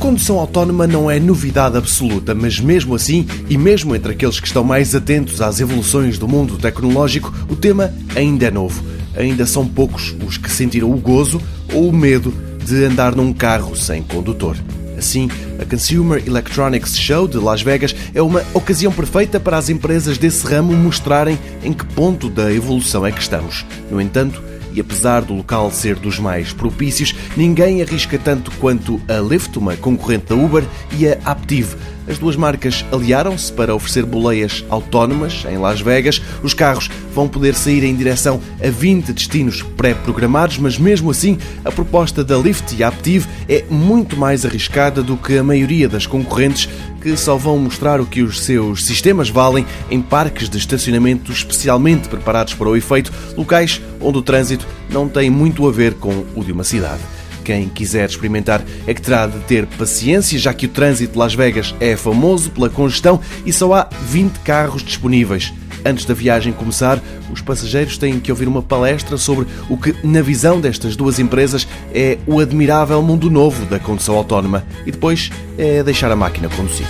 condução autónoma não é novidade absoluta, mas mesmo assim, e mesmo entre aqueles que estão mais atentos às evoluções do mundo tecnológico, o tema ainda é novo. Ainda são poucos os que sentiram o gozo ou o medo de andar num carro sem condutor. Assim, a Consumer Electronics Show de Las Vegas é uma ocasião perfeita para as empresas desse ramo mostrarem em que ponto da evolução é que estamos. No entanto, e apesar do local ser dos mais propícios, ninguém arrisca tanto quanto a Lyft, uma concorrente da Uber, e a Aptiv. As duas marcas aliaram-se para oferecer boleias autónomas em Las Vegas. Os carros vão poder sair em direção a 20 destinos pré-programados, mas mesmo assim a proposta da Lyft e Aptiv é muito mais arriscada do que a maioria das concorrentes que só vão mostrar o que os seus sistemas valem em parques de estacionamento especialmente preparados para o efeito, locais onde o trânsito não tem muito a ver com o de uma cidade. Quem quiser experimentar é que terá de ter paciência, já que o trânsito de Las Vegas é famoso pela congestão e só há 20 carros disponíveis. Antes da viagem começar, os passageiros têm que ouvir uma palestra sobre o que, na visão destas duas empresas, é o admirável mundo novo da condução autónoma e depois é deixar a máquina conduzir.